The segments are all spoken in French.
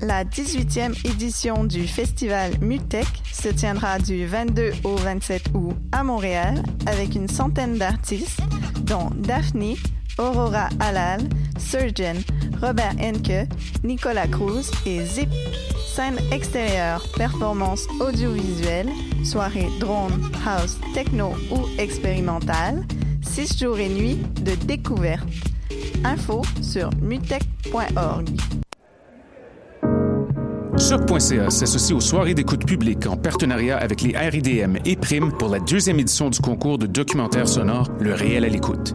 La 18e édition du festival Mutech se tiendra du 22 au 27 août à Montréal avec une centaine d'artistes, dont Daphne, Aurora Halal, Surgeon, Robert Henke, Nicolas Cruz et Zip. Scène extérieure, performance audiovisuelle, soirée drone, house, techno ou expérimentale, 6 jours et nuits de découverte. Info sur mutech.org. Choc.ca s'associe aux soirées d'écoute publique en partenariat avec les RIDM et Prime pour la deuxième édition du concours de documentaire sonore Le réel à l'écoute.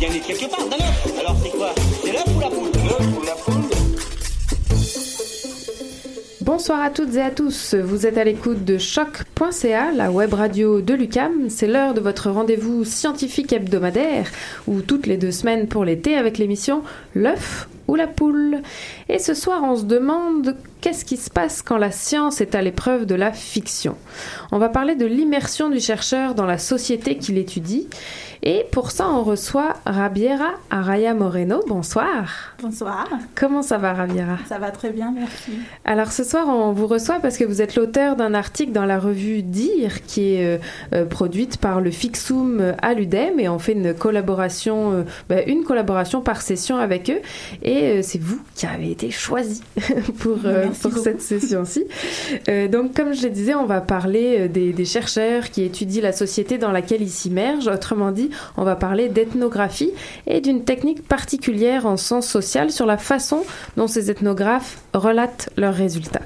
bien quelque part, d'un œuf. Alors, c'est quoi C'est l'œuf ou la poule L'œuf ou la poule Bonsoir à toutes et à tous. Vous êtes à l'écoute de choc.ca, la web radio de l'UCAM. C'est l'heure de votre rendez-vous scientifique hebdomadaire, ou toutes les deux semaines pour l'été avec l'émission L'œuf ou la poule. Et ce soir, on se demande qu'est-ce qui se passe quand la science est à l'épreuve de la fiction. On va parler de l'immersion du chercheur dans la société qu'il étudie. Et pour ça, on reçoit Rabiera Araya Moreno. Bonsoir. Bonsoir. Comment ça va, Rabiera? Ça va très bien, merci. Alors ce soir, on vous reçoit parce que vous êtes l'auteur d'un article dans la revue Dire qui est euh, euh, produite par le Fixum à l'UDEM et on fait une collaboration, euh, bah, une collaboration par session avec eux. Et euh, c'est vous qui avez été choisi pour, euh, pour cette session-ci. Euh, donc comme je le disais, on va parler des, des chercheurs qui étudient la société dans laquelle ils s'immergent. Autrement dit, on va parler d'ethnographie et d'une technique particulière en sens social sur la façon dont ces ethnographes relatent leurs résultats.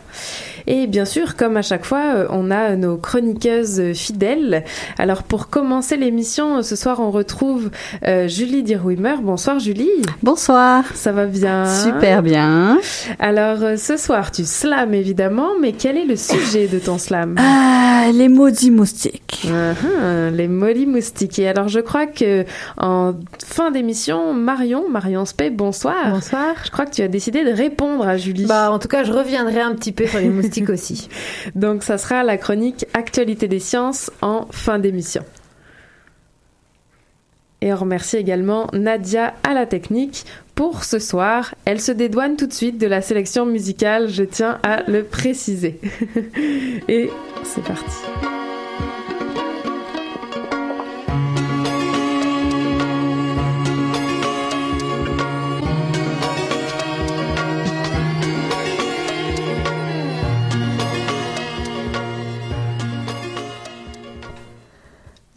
Et bien sûr, comme à chaque fois, on a nos chroniqueuses fidèles. Alors pour commencer l'émission, ce soir on retrouve euh, Julie Dirwimer. Bonsoir Julie. Bonsoir. Ça va bien? Super bien. Alors euh, ce soir tu slams évidemment, mais quel est le sujet de ton slam? Ah, les maudits moustiques. Ah, les molly moustiques. Et alors je crois que en fin d'émission, Marion, Marion Spey, bonsoir. Bonsoir. Je crois que tu as décidé de répondre à Julie. Bah, en tout cas, je reviendrai un petit peu sur les moustiques aussi. Donc ça sera la chronique Actualité des sciences en fin d'émission. Et on remercie également Nadia à la technique pour ce soir. Elle se dédouane tout de suite de la sélection musicale, je tiens à le préciser. Et c'est parti.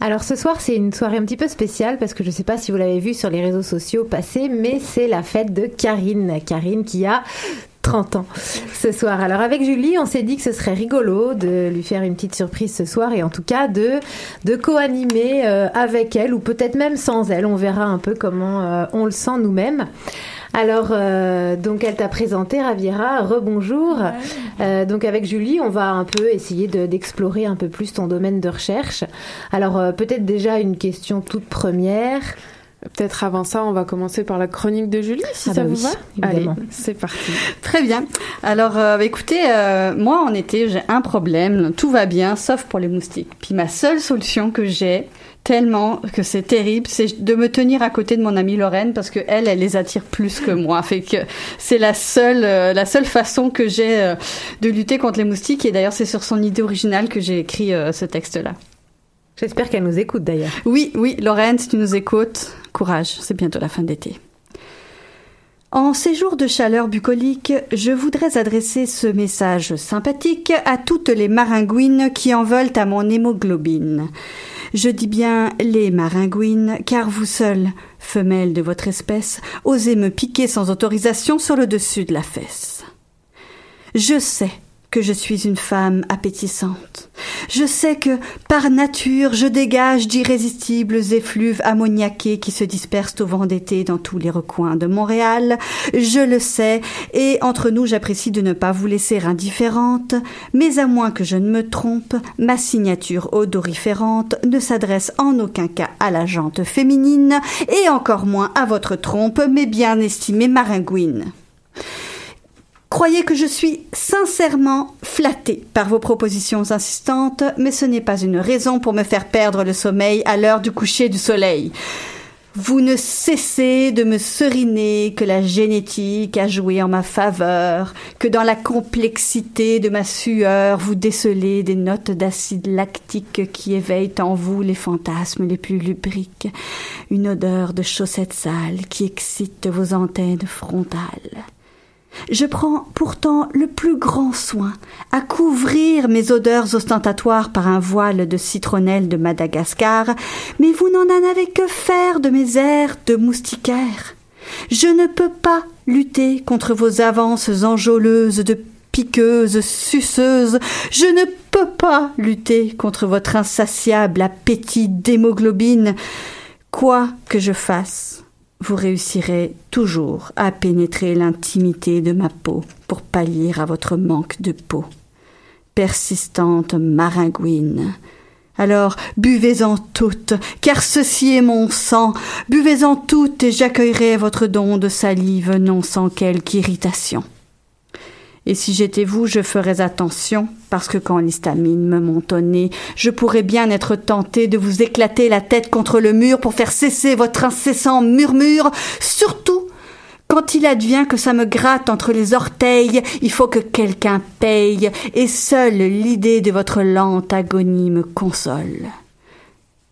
Alors ce soir, c'est une soirée un petit peu spéciale parce que je ne sais pas si vous l'avez vu sur les réseaux sociaux passer, mais c'est la fête de Karine. Karine qui a 30 ans ce soir. Alors avec Julie, on s'est dit que ce serait rigolo de lui faire une petite surprise ce soir et en tout cas de, de co-animer euh, avec elle ou peut-être même sans elle. On verra un peu comment euh, on le sent nous-mêmes. Alors, euh, donc elle t'a présenté, Raviera, rebonjour. Euh, donc avec Julie, on va un peu essayer de- d'explorer un peu plus ton domaine de recherche. Alors euh, peut-être déjà une question toute première. Peut-être avant ça, on va commencer par la chronique de Julie, si Ah ça bah vous oui, va. évidemment. Allez, c'est parti. Très bien. Alors, euh, écoutez, euh, moi en été, j'ai un problème. Tout va bien, sauf pour les moustiques. Puis ma seule solution que j'ai, tellement que c'est terrible, c'est de me tenir à côté de mon amie Lorraine parce que elle, elle les attire plus que moi. Fait que c'est la seule, euh, la seule façon que j'ai euh, de lutter contre les moustiques. Et d'ailleurs, c'est sur son idée originale que j'ai écrit euh, ce texte-là. J'espère qu'elle nous écoute d'ailleurs. Oui, oui, Lorraine, si tu nous écoutes, courage, c'est bientôt la fin d'été. En ces jours de chaleur bucolique, je voudrais adresser ce message sympathique à toutes les maringouines qui en veulent à mon hémoglobine. Je dis bien les maringouines, car vous seules, femelles de votre espèce, osez me piquer sans autorisation sur le dessus de la fesse. Je sais que je suis une femme appétissante. Je sais que, par nature, je dégage d'irrésistibles effluves ammoniaqués qui se dispersent au vent d'été dans tous les recoins de Montréal. Je le sais, et entre nous, j'apprécie de ne pas vous laisser indifférente, mais à moins que je ne me trompe, ma signature odoriférante ne s'adresse en aucun cas à la jante féminine, et encore moins à votre trompe, mes bien estimées maringouines. Croyez que je suis sincèrement flattée par vos propositions insistantes, mais ce n'est pas une raison pour me faire perdre le sommeil à l'heure du coucher du soleil. Vous ne cessez de me seriner que la génétique a joué en ma faveur, que dans la complexité de ma sueur vous décelez des notes d'acide lactique qui éveillent en vous les fantasmes les plus lubriques, une odeur de chaussettes sales qui excite vos antennes frontales. Je prends pourtant le plus grand soin à couvrir mes odeurs ostentatoires par un voile de citronnelle de Madagascar, mais vous n'en en avez que faire de mes airs de moustiquaire. Je ne peux pas lutter contre vos avances enjôleuses de piqueuses, suceuses. Je ne peux pas lutter contre votre insatiable appétit d'hémoglobine. Quoi que je fasse, vous réussirez toujours à pénétrer l'intimité de ma peau pour pallier à votre manque de peau. Persistante maringouine. Alors buvez-en toutes, car ceci est mon sang. Buvez-en toutes et j'accueillerai votre don de salive non sans quelque irritation. Et si j'étais vous, je ferais attention, parce que quand l'histamine me monte je pourrais bien être tenté de vous éclater la tête contre le mur pour faire cesser votre incessant murmure, surtout quand il advient que ça me gratte entre les orteils, il faut que quelqu'un paye, et seule l'idée de votre lente agonie me console.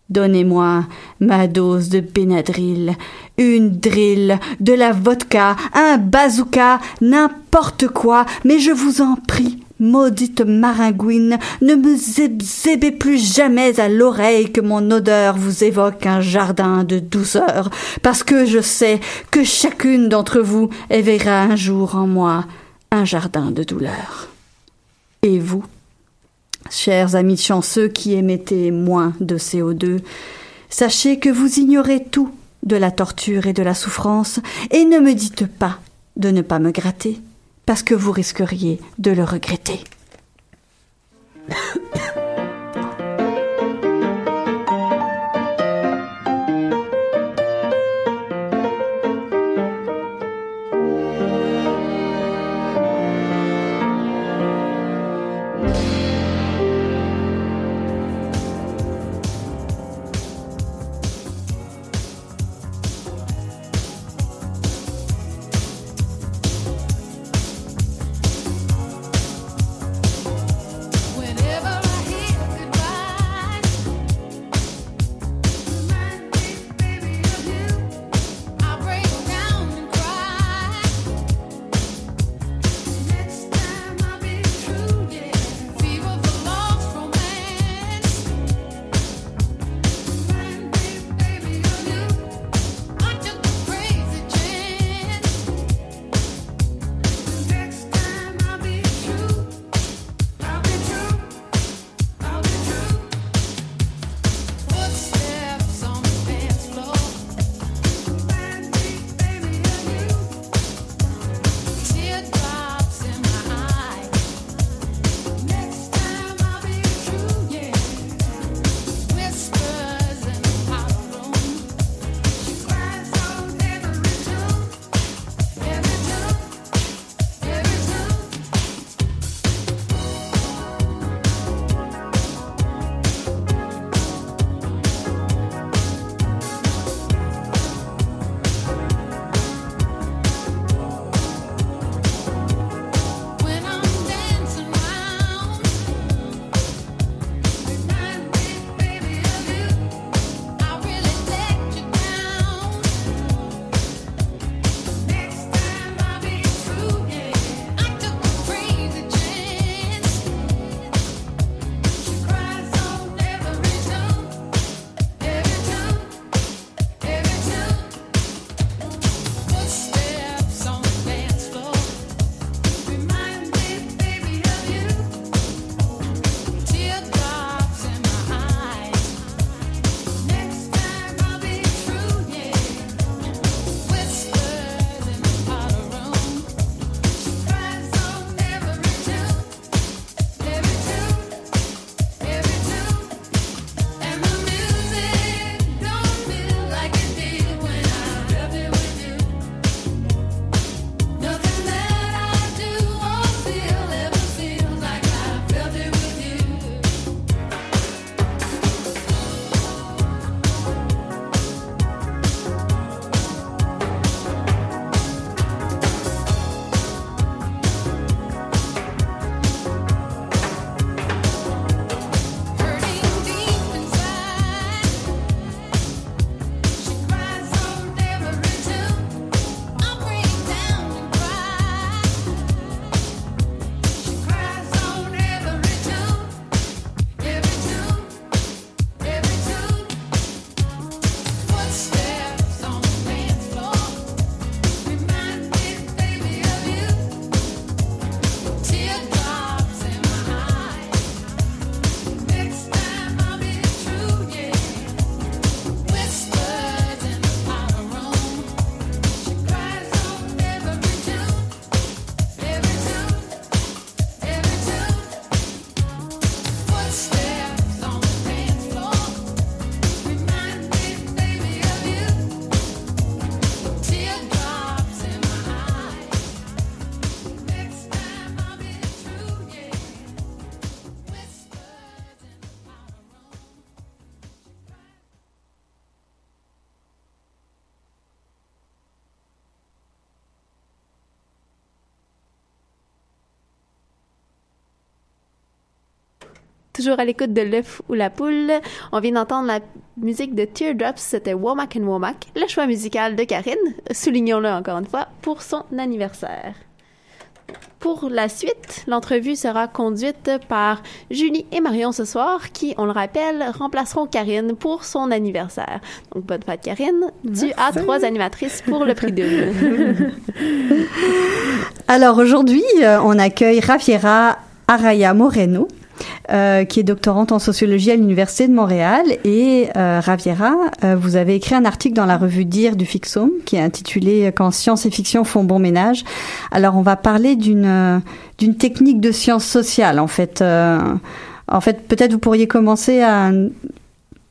Donnez-moi ma dose de Benadryl, une drill, de la vodka, un bazooka, n'importe quoi, mais je vous en prie, maudite maringouine, ne me zébzébez plus jamais à l'oreille que mon odeur vous évoque un jardin de douceur, parce que je sais que chacune d'entre vous éveillera un jour en moi un jardin de douleur. Et vous? Chers amis chanceux qui émettez moins de CO2, sachez que vous ignorez tout de la torture et de la souffrance, et ne me dites pas de ne pas me gratter, parce que vous risqueriez de le regretter. Toujours à l'écoute de l'œuf ou la poule. On vient d'entendre la musique de Teardrops, c'était Womack and Womack, le choix musical de Karine, soulignons-le encore une fois, pour son anniversaire. Pour la suite, l'entrevue sera conduite par Julie et Marion ce soir, qui, on le rappelle, remplaceront Karine pour son anniversaire. Donc, bonne fête, Karine. Tu as trois animatrices pour le prix d'une. Alors aujourd'hui, euh, on accueille Rafiera Araya Moreno. Euh, qui est doctorante en sociologie à l'Université de Montréal. Et euh, Raviera, euh, vous avez écrit un article dans la revue Dire du Fixum qui est intitulé Quand science et fiction font bon ménage. Alors on va parler d'une d'une technique de science sociale en fait. en fait, peut-être vous pourriez commencer à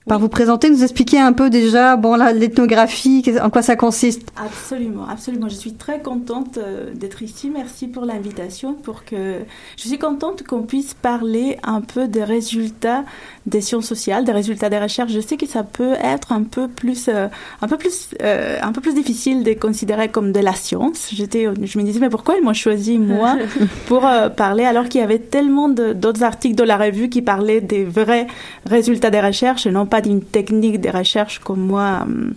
par vous présenter, nous expliquer un peu déjà bon l'ethnographie, en quoi ça consiste. Absolument, absolument. Je suis très contente euh, d'être ici. Merci pour l'invitation. Pour que je suis contente qu'on puisse parler un peu des résultats des sciences sociales, des résultats des recherches. Je sais que ça peut être un peu plus, euh, un peu plus, euh, un peu plus difficile de considérer comme de la science. J'étais, je me disais mais pourquoi ils m'ont choisi moi pour parler alors qu'il y avait tellement d'autres articles de la revue qui parlaient des vrais résultats des recherches et non pas d'une technique de recherche comme moi, hum,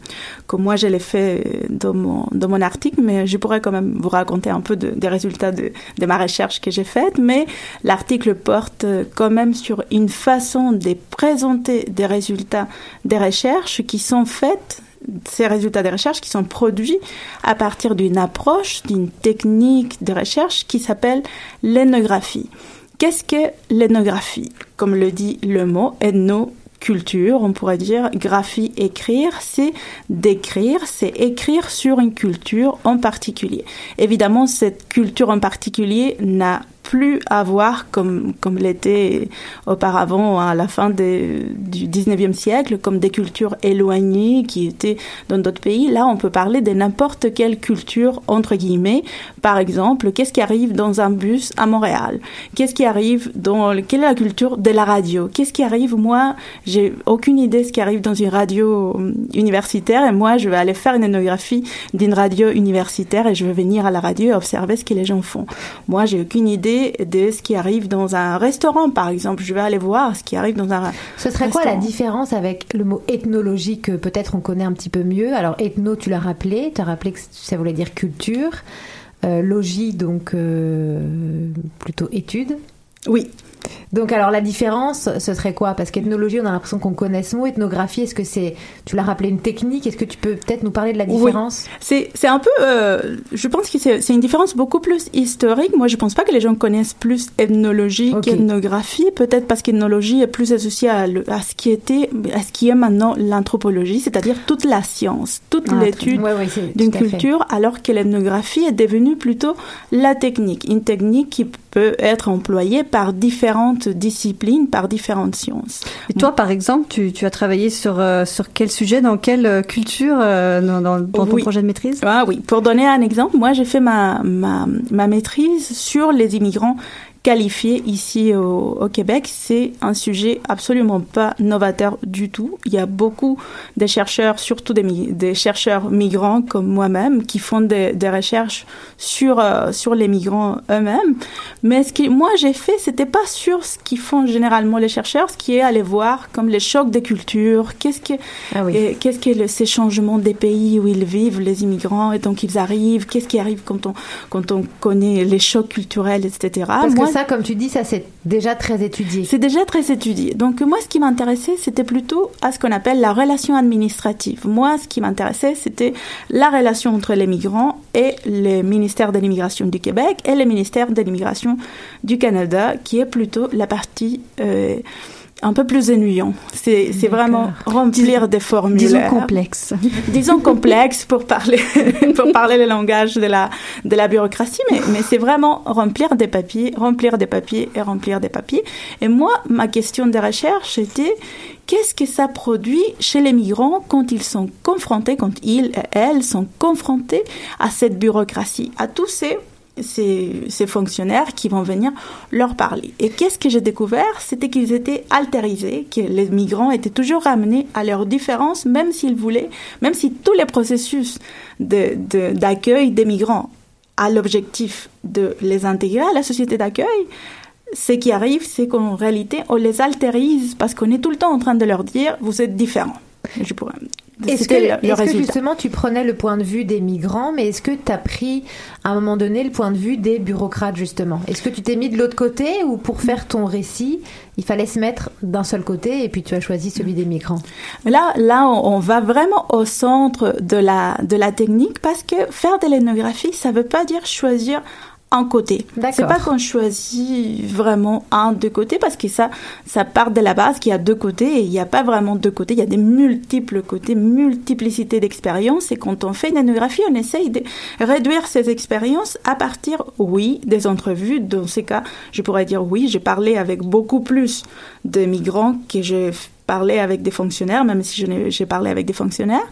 comme moi je l'ai fait dans mon, dans mon article, mais je pourrais quand même vous raconter un peu des résultats de, de ma recherche que j'ai faite. Mais l'article porte quand même sur une façon de présenter des résultats des recherches qui sont faites ces résultats des recherches qui sont produits à partir d'une approche, d'une technique de recherche qui s'appelle l'ethnographie. Qu'est-ce que l'ethnographie? Comme le dit le mot, ethno culture, on pourrait dire graphie écrire, c'est d'écrire, c'est écrire sur une culture en particulier. Évidemment, cette culture en particulier n'a plus à voir comme, comme l'était auparavant à la fin du 19e siècle, comme des cultures éloignées qui étaient dans d'autres pays. Là, on peut parler de n'importe quelle culture, entre guillemets. Par exemple, qu'est-ce qui arrive dans un bus à Montréal? Qu'est-ce qui arrive dans, quelle est la culture de la radio? Qu'est-ce qui arrive? Moi, j'ai aucune idée de ce qui arrive dans une radio euh, universitaire et moi, je vais aller faire une ethnographie d'une radio universitaire et je vais venir à la radio et observer ce que les gens font. Moi, j'ai aucune idée de ce qui arrive dans un restaurant, par exemple. Je vais aller voir ce qui arrive dans un Ce serait quoi la différence avec le mot ethnologie que peut-être on connaît un petit peu mieux? Alors, ethno, tu l'as rappelé, tu as rappelé que ça voulait dire culture. Euh, logis, donc euh, plutôt étude. Oui. Donc alors la différence, ce serait quoi? Parce qu'ethnologie, on a l'impression qu'on connaît ce mot. Ethnographie, est-ce que c'est, tu l'as rappelé, une technique? Est-ce que tu peux peut-être nous parler de la différence? C'est c'est un peu, euh, je pense que c'est une différence beaucoup plus historique. Moi, je pense pas que les gens connaissent plus ethnologie qu'ethnographie. Peut-être parce qu'ethnologie est plus associée à, à, ce qui était, à ce qui est maintenant l'anthropologie, c'est-à-dire toute la science, toute ah, l'étude d'une culture, alors que l'ethnographie est devenue plutôt la technique, une technique qui peut être employée par différentes disciplines, par différentes sciences. Et toi, par exemple, tu, tu as travaillé sur, euh, sur quel sujet, dans quelle euh, culture euh, dans, dans, ton projet de maîtrise? Ah oui, pour donner un exemple, moi j'ai fait ma, ma, ma maîtrise sur les immigrants qualifié ici au, au Québec, c'est un sujet absolument pas novateur du tout. Il y a beaucoup de chercheurs, surtout des, des chercheurs migrants comme moi-même, qui font des, des recherches sur euh, sur les migrants eux-mêmes. Mais ce que moi j'ai fait, c'était pas sur ce qu'ils font généralement les chercheurs, ce qui est aller voir comme les chocs des cultures, qu'est-ce que ah qu'est-ce que ces changements des pays où ils vivent les immigrants et donc ils arrivent, qu'est-ce qui arrive quand on quand on connaît les chocs culturels, etc. moi, ça, comme tu dis, ça c'est déjà très étudié. C'est déjà très étudié. Donc moi, ce qui m'intéressait, c'était plutôt à ce qu'on appelle la relation administrative. Moi, ce qui m'intéressait, c'était la relation entre les migrants et le ministère de l'immigration du Québec et le ministère de l'immigration du Canada, qui est plutôt la partie euh, un peu plus ennuyant. C'est, vraiment remplir des formulaires. Disons complexes. Disons complexes pour parler, pour parler le langage de la, de la bureaucratie, mais, mais c'est vraiment remplir des papiers, remplir des papiers et remplir des papiers. Et moi, ma question de recherche était qu'est-ce que ça produit chez les migrants quand ils sont confrontés, quand ils et elles sont confrontés à cette bureaucratie, à tous ces ces, fonctionnaires qui vont venir leur parler. Et qu'est-ce que j'ai découvert? C'était qu'ils étaient altérisés, que les migrants étaient toujours ramenés à leurs différences, même s'ils voulaient, même si tous les processus d'accueil de, des migrants a l'objectif de les intégrer à la société d'accueil, ce qui arrive, c'est qu'en réalité, on les altérise parce qu'on est tout le temps en train de leur dire, vous êtes différents. Je pourrais... Est-ce que, le- justement tu prenais le point de vue des migrants, mais est-ce que tu as pris à un moment donné le point de vue des bureaucrates justement? Est-ce que tu t'es mis de l'autre côté ou pour faire ton récit, il fallait se mettre d'un seul côté et puis tu as choisi celui des migrants? Là, là, on, on va vraiment au centre de la, de la technique parce que faire de l'énographie, ça veut pas dire choisir un côté. C'est pas qu'on choisit vraiment un, deux côtés parce que ça, ça part de la base qu'il y a deux côtés et il n'y a pas vraiment deux côtés. Il y a des multiples côtés, multiplicité d'expériences et quand on fait une énographie, on essaye de réduire ces expériences à partir, oui, des entrevues. Dans ces cas, je pourrais dire oui, j'ai parlé avec beaucoup plus de migrants que j'ai parlé avec des fonctionnaires, même si j'ai parlé avec des fonctionnaires.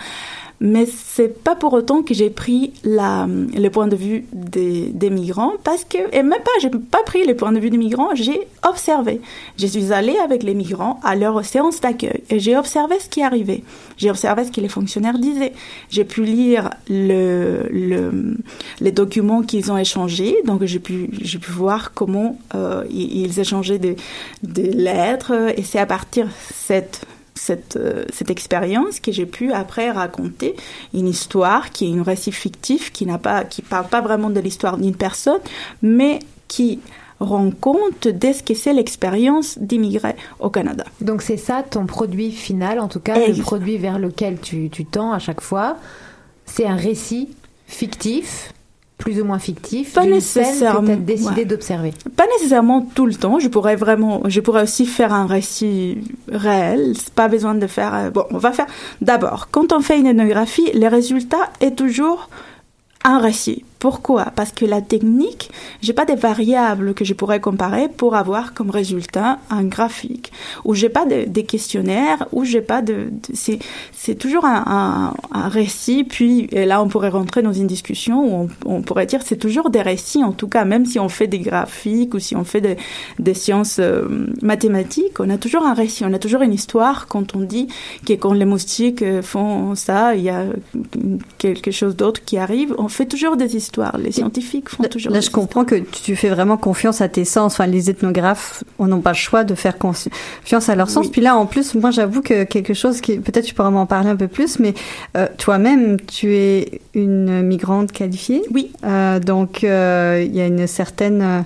Mais c'est pas pour autant que j'ai pris la, le point de vue des, des migrants, parce que, et même pas, j'ai pas pris le point de vue des migrants, j'ai observé. Je suis allée avec les migrants à leur séance d'accueil et j'ai observé ce qui arrivait. J'ai observé ce que les fonctionnaires disaient. J'ai pu lire le, le, les documents qu'ils ont échangés, donc j'ai pu, pu voir comment euh, ils, ils échangeaient des, des lettres, et c'est à partir de cette cette, euh, cette expérience que j'ai pu après raconter une histoire qui est une récit fictif qui n'a pas qui parle pas vraiment de l'histoire d'une personne mais qui rend compte de ce que c'est l'expérience d'immigrés au Canada. Donc c'est ça ton produit final, en tout cas le produit vers lequel tu, tu tends à chaque fois. C'est un récit fictif, plus ou moins fictif, Pas que nécessairement, as décidé ouais. d'observer. Pas nécessairement tout le temps. Je pourrais vraiment, je pourrais aussi faire un récit réel. Pas besoin de faire. euh, Bon, on va faire. D'abord, quand on fait une ethnographie, le résultat est toujours un récit. Pourquoi? Parce que la technique, j'ai pas des variables que je pourrais comparer pour avoir comme résultat un graphique, ou j'ai pas de, des questionnaires, ou j'ai pas de, c'est c'est toujours un, un, un récit. Puis là, on pourrait rentrer dans une discussion où on, on pourrait dire c'est toujours des récits. En tout cas, même si on fait des graphiques ou si on fait des, des sciences euh, mathématiques, on a toujours un récit, on a toujours une histoire. Quand on dit que quand les moustiques euh, font ça, il y a quelque chose d'autre qui arrive. On fait toujours des histoires. Les scientifiques font toujours. Là, je comprends que tu fais vraiment confiance à tes sens. Enfin, les ethnographes, on n'a pas le choix de faire confi- confiance à leur sens. Oui. Puis là, en plus, moi, j'avoue que quelque chose qui, peut-être tu pourras m'en parler un peu plus, mais euh, toi-même, tu es une migrante qualifiée. Oui. Euh, donc, euh, il y a une certaine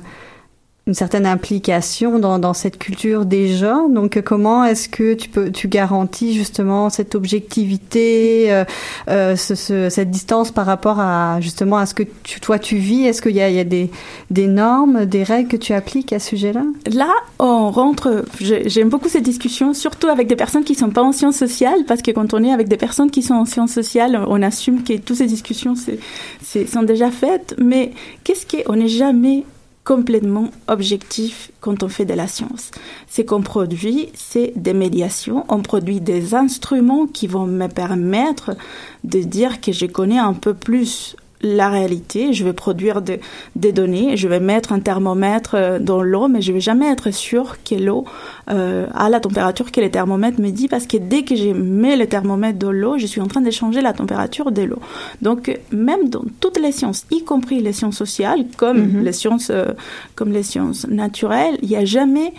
une certaine implication dans, dans cette culture déjà. Donc, comment est-ce que tu peux, tu garantis justement cette objectivité, euh, euh, ce- ce- cette distance par rapport à justement à ce que tu, toi tu vis? Est-ce qu'il y a, il y a des, des normes, des règles que tu appliques à ce sujet-là? Là, on rentre. j'ai- J'aime beaucoup cette discussion, surtout avec des personnes qui sont pas en sciences sociales, parce que quand on est avec des personnes qui sont en sciences sociales, on assume que toutes ces discussions c'est- sont déjà faites. Mais qu'est-ce qu'on n'est jamais complètement objectif quand on fait de la science. Ce qu'on produit, c'est des médiations, on produit des instruments qui vont me permettre de dire que je connais un peu plus la réalité, je vais produire de- des données, je vais mettre un thermomètre euh, dans l'eau, mais je vais jamais être sûr que l'eau euh, a la température que le thermomètre me dit, parce que dès que je mets le thermomètre dans l'eau, je suis en train de changer la température de l'eau. Donc, même dans toutes les sciences, y compris les sciences sociales, comme les sciences, euh, comme les sciences naturelles, il n'y a jamais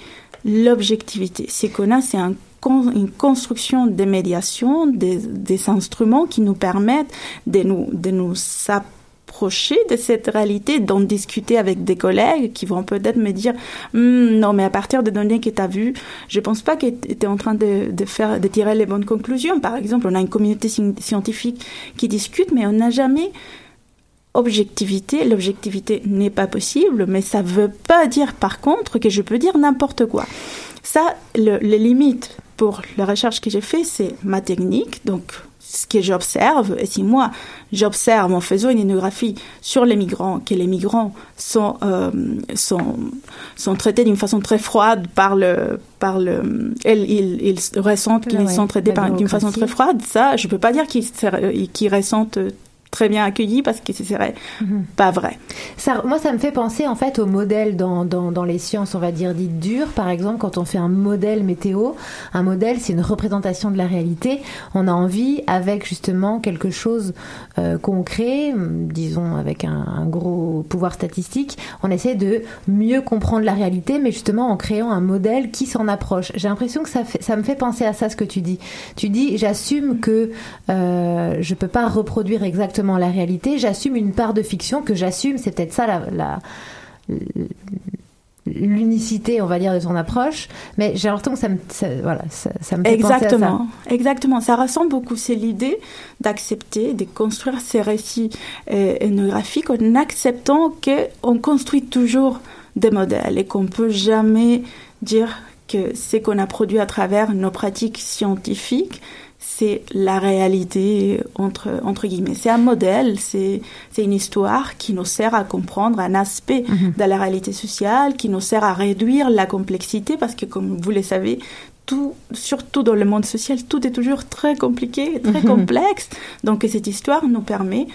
l'objectivité. Ce qu'on a, c'est un une construction des médiations, des, des instruments qui nous permettent de nous, de nous approcher de cette réalité, d'en discuter avec des collègues qui vont peut-être me dire Hmm, non mais à partir des données que tu as vues, je pense pas que tu es en train de, de faire de tirer les bonnes conclusions. Par exemple, on a une communauté sci- scientifique qui discute, mais on n'a jamais objectivité. L'objectivité n'est pas possible, mais ça veut pas dire par contre que je peux dire n'importe quoi. Ça, le- les limites pour la recherche que j'ai fait, c'est ma technique, donc ce que j'observe. Et si moi, j'observe en faisant une ethnographie sur les migrants, que les migrants sont, euh, sont, sont traités d'une façon très froide par le, par le, ils, ils, ils ressentent qu'ils Ouais, sont traités d'une façon très froide, ça, je peux pas dire qu'ils, qu'ils ressentent très bien accueilli parce que ce serait pas vrai. Ça, moi, ça me fait penser en fait au modèle dans, dans, dans les sciences, on va dire dites dures. Par exemple, quand on fait un modèle météo, un modèle, c'est une représentation de la réalité. On a envie, avec justement quelque chose euh, concret, disons avec un, un gros pouvoir statistique, on essaie de mieux comprendre la réalité, mais justement en créant un modèle qui s'en approche. J'ai l'impression que ça, fait, ça me fait penser à ça ce que tu dis. Tu dis, j'assume que euh, je peux pas reproduire exactement la réalité, j'assume une part de fiction que j'assume, c'est peut-être ça la, l'unicité, on va dire, de ton approche, mais j'ai l'impression que ça me, ça, voilà, ça, ça me fait penser à ça. Exactement, exactement. Ça ressemble beaucoup. C'est l'idée d'accepter, de construire ces récits euh, ethnographiques en acceptant qu'on construit toujours des modèles et qu'on peut jamais dire que ce qu'on a produit à travers nos pratiques scientifiques, c'est la réalité entre, entre guillemets. C'est un modèle, c'est une histoire qui nous sert à comprendre un aspect de la réalité sociale, qui nous sert à réduire la complexité, parce que comme vous le savez, tout, surtout dans le monde social, tout est toujours très compliqué, très Mhm. complexe. Donc cette histoire nous permet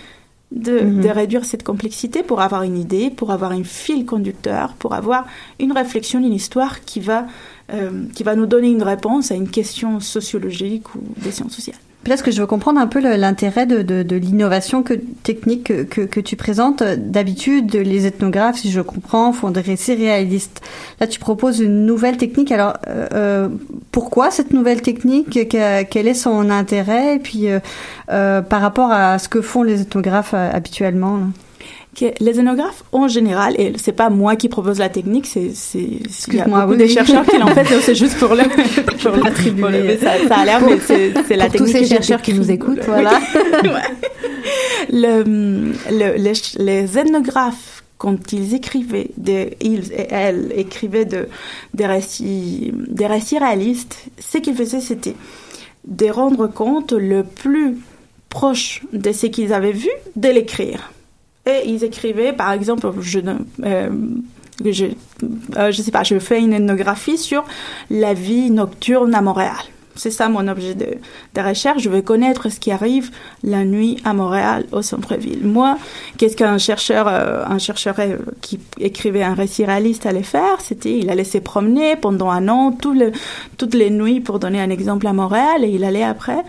de, Mhm. de réduire cette complexité pour avoir une idée, pour avoir un fil conducteur, pour avoir une réflexion, une histoire qui va, euh, qui va nous donner une réponse à une question sociologique ou des sciences sociales. Peut-être que je veux comprendre un peu l'intérêt de, l'innovation que, technique que, tu présentes. D'habitude, les ethnographes, si je comprends, font des récits réalistes. Là, tu proposes une nouvelle technique. Alors, euh, euh, pourquoi cette nouvelle technique? Que- Quel est son intérêt? Et puis, euh, euh, par rapport à ce que font les ethnographes habituellement que les ethnographes en général, et c'est pas moi qui propose la technique, c'est Excuse-moi, beaucoup oui, de oui. chercheurs qui l'ont fait, c'est juste pour le pour mais ça, ça a l'air, mais c'est la Pour tous technique ces chercheurs qui nous écoutent, voilà. Ouais. le, le- les, les ethnographes quand ils écrivaient, des, ils et elles écrivaient de, des récits, des récits réalistes, ce qu'ils faisaient, c'était de rendre compte le plus proche de ce qu'ils avaient vu, de l'écrire. Et ils écrivaient, par exemple, je, euh, je, euh, sais pas, je fais une ethnographie sur la vie nocturne à Montréal. C'est ça mon objet de, de recherche. Je veux connaître ce qui arrive la nuit à Montréal, au centre-ville. Moi, qu'est-ce qu'un chercheur, euh, un chercheur euh, qui écrivait un récit réaliste allait faire? C'était, il allait se promener pendant un an, toutes les nuits, pour donner un exemple à Montréal, et il allait après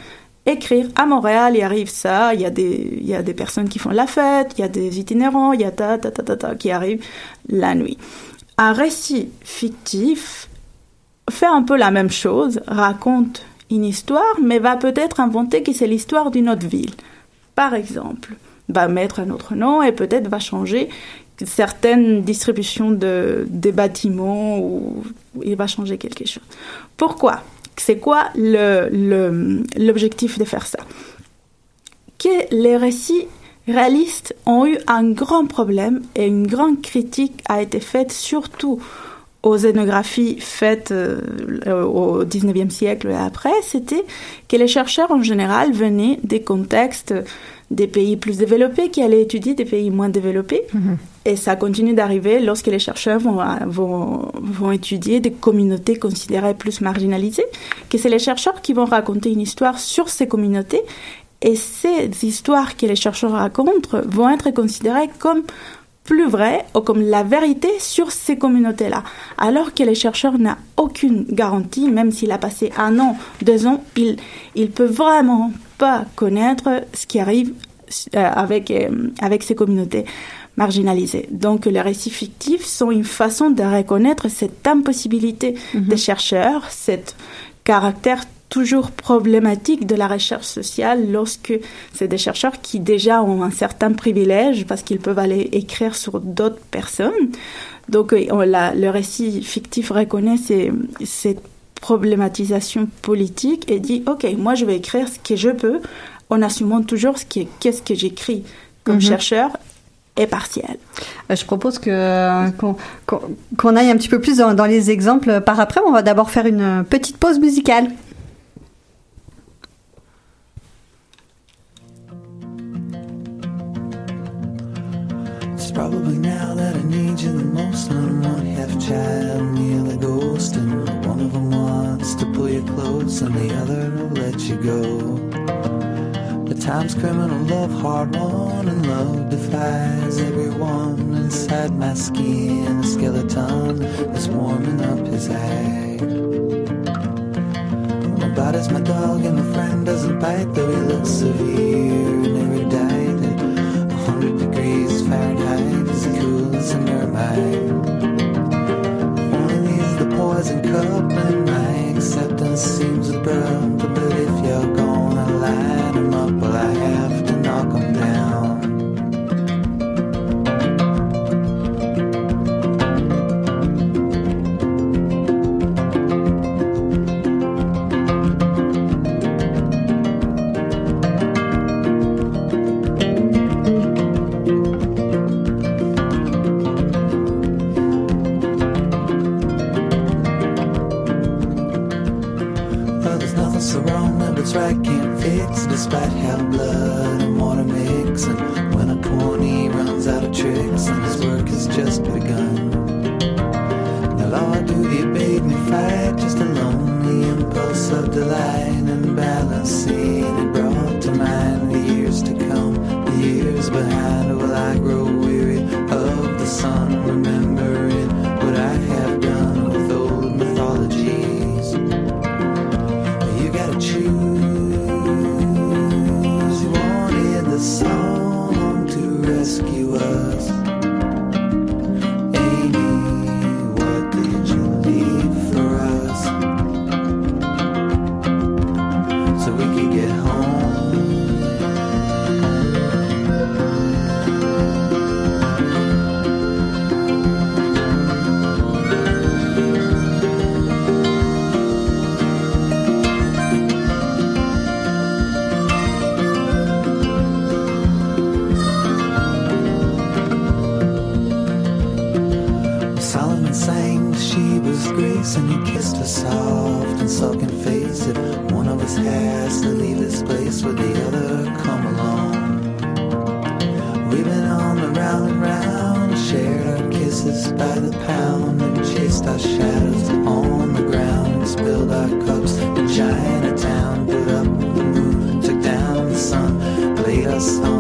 écrire à Montréal, il arrive ça, il y a des, il y a des personnes qui font la fête, il y a des itinérants, il y a ta, ta, ta, ta, ta, qui arrivent la nuit. Un récit fictif fait un peu la même chose, raconte une histoire, mais va peut-être inventer que c'est l'histoire d'une autre ville. Par exemple, va mettre un autre nom et peut-être va changer certaines distributions de, des bâtiments ou il va changer quelque chose. Pourquoi? C'est quoi l'objectif de faire ça? Que les récits réalistes ont eu un grand problème et une grande critique a été faite surtout aux ethnographies faites euh, au 19e siècle et après, c'était que les chercheurs en général venaient des contextes des pays plus développés qui allaient étudier des pays moins développés. Et ça continue d'arriver lorsque les chercheurs vont, vont, vont étudier des communautés considérées plus marginalisées, que c'est les chercheurs qui vont raconter une histoire sur ces communautés. Et ces histoires que les chercheurs racontent vont être considérées comme plus vraies ou comme la vérité sur ces communautés-là. Alors que les chercheurs n'ont aucune garantie, même s'il a passé un an, deux ans, il il peut vraiment pas connaître ce qui arrive euh, avec, euh, avec ces communautés marginalisées. Donc les récits fictifs sont une façon de reconnaître cette impossibilité des chercheurs, cet caractère toujours problématique de la recherche sociale lorsque c'est des chercheurs qui déjà ont un certain privilège parce qu'ils peuvent aller écrire sur d'autres personnes. Donc on, la, le récit fictif reconnaît ces, cette problématisation politique et dit ok moi je vais écrire ce que je peux en assumant toujours ce qui est qu'est-ce que j'écris comme Mhm. chercheur est partiel. Euh, Je propose que qu'on qu'on aille un petit peu plus dans, dans les exemples par après. On va d'abord faire une petite pause musicale. It's probably now that I need you the most. I'm one half child, and the other ghost, and one of them wants to pull you close, and the other to let you go. Time's criminal love hard won and love defies everyone inside my skin. A skeleton is warming up his eye. My body's my dog and my friend doesn't bite though he looks severe her soft and sulking face. If one of us has to leave this place, would the other come along? We've been on the round and round, shared our kisses by the pound, and chased our shadows on the ground, and spilled our cups in Chinatown. Put up the moon, took down the sun, played our songs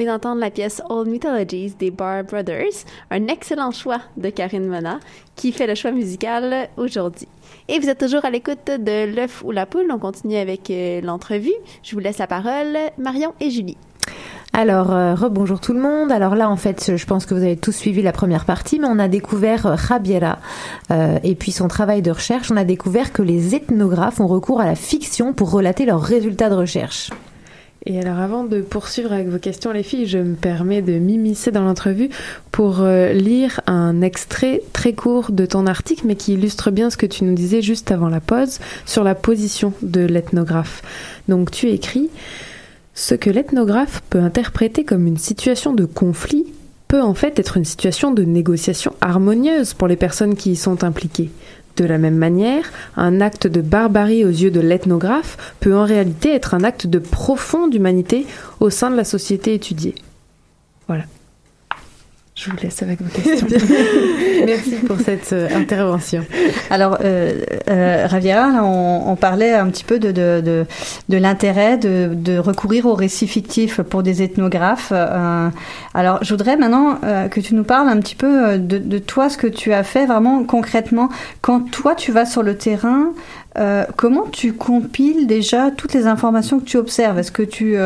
vient d'entendre la pièce Old Mythologies des Bar Brothers, un excellent choix de Karine Mena, qui fait le choix musical aujourd'hui. Et vous êtes toujours à l'écoute de L'œuf ou la poule. On continue avec euh, l'entrevue. Je vous laisse la parole, Marion et Julie. Alors, euh, rebonjour tout le monde. Alors là, en fait, je pense que vous avez tous suivi la première partie, mais on a découvert euh, Javiera euh, et puis son travail de recherche. On a découvert que les ethnographes ont recours à la fiction pour relater leurs résultats de recherche. Et alors avant de poursuivre avec vos questions les filles, je me permets de m'immiscer dans l'entrevue pour euh, lire un extrait très court de ton article mais qui illustre bien ce que tu nous disais juste avant la pause sur la position de l'ethnographe. Donc tu écris ce que l'ethnographe peut interpréter comme une situation de conflit peut en fait être une situation de négociation harmonieuse pour les personnes qui y sont impliquées. De la même manière, un acte de barbarie aux yeux de l'ethnographe peut en réalité être un acte de profonde humanité au sein de la société étudiée. Voilà. Je vous laisse avec vos questions. Merci pour cette euh, intervention. Alors, euh, euh, Raviera, on, on parlait un petit peu de, de, de, de l'intérêt de, de recourir aux récits fictifs pour des ethnographes. Euh, alors, je voudrais maintenant euh, que tu nous parles un petit peu euh, de, de toi, ce que tu as fait vraiment concrètement. Quand toi, tu vas sur le terrain, euh, comment tu compiles déjà toutes les informations que tu observes? Est-ce que tu...